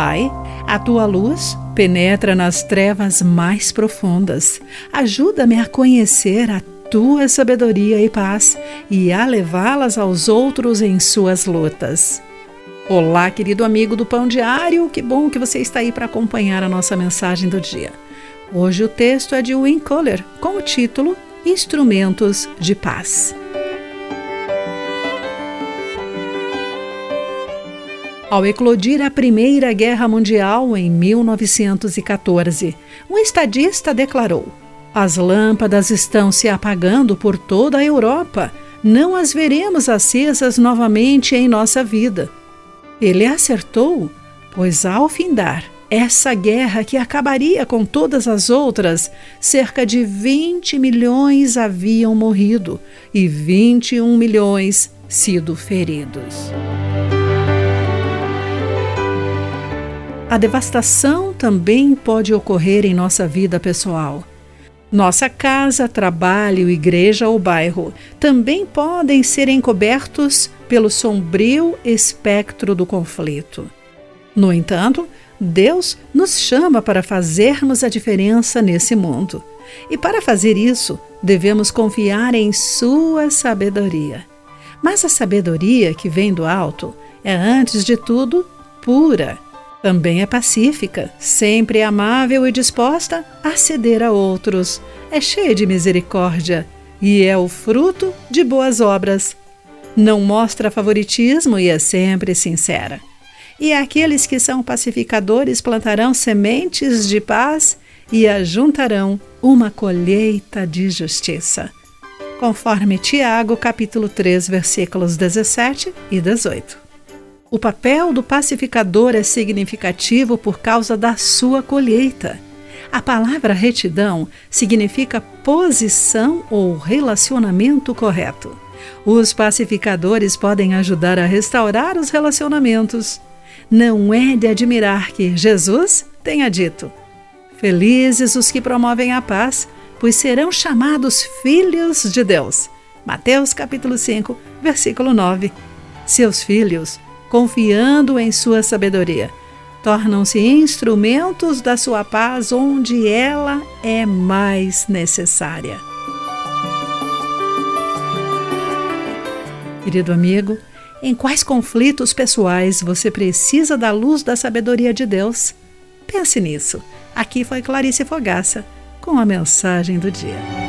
Pai, a tua luz penetra nas trevas mais profundas. Ajuda-me a conhecer a tua sabedoria e paz e a levá-las aos outros em suas lutas. Olá, querido amigo do Pão Diário, que bom que você está aí para acompanhar a nossa mensagem do dia. Hoje o texto é de Win Kohler, com o título Instrumentos de Paz. Ao eclodir a Primeira Guerra Mundial em 1914, um estadista declarou: As lâmpadas estão se apagando por toda a Europa. Não as veremos acesas novamente em nossa vida. Ele acertou, pois ao findar essa guerra que acabaria com todas as outras, cerca de 20 milhões haviam morrido e 21 milhões sido feridos. A devastação também pode ocorrer em nossa vida pessoal. Nossa casa, trabalho, igreja ou bairro também podem ser encobertos pelo sombrio espectro do conflito. No entanto, Deus nos chama para fazermos a diferença nesse mundo. E para fazer isso, devemos confiar em Sua sabedoria. Mas a sabedoria que vem do alto é, antes de tudo, pura também é pacífica, sempre amável e disposta a ceder a outros. É cheia de misericórdia e é o fruto de boas obras. Não mostra favoritismo e é sempre sincera. E aqueles que são pacificadores plantarão sementes de paz e ajuntarão uma colheita de justiça. Conforme Tiago, capítulo 3, versículos 17 e 18. O papel do pacificador é significativo por causa da sua colheita. A palavra retidão significa posição ou relacionamento correto. Os pacificadores podem ajudar a restaurar os relacionamentos. Não é de admirar que Jesus tenha dito: Felizes os que promovem a paz, pois serão chamados filhos de Deus. Mateus capítulo 5, versículo 9. Seus filhos confiando em sua sabedoria. Tornam-se instrumentos da sua paz onde ela é mais necessária. Querido amigo, em quais conflitos pessoais você precisa da luz da sabedoria de Deus? Pense nisso. Aqui foi Clarice Fogaça com a mensagem do dia.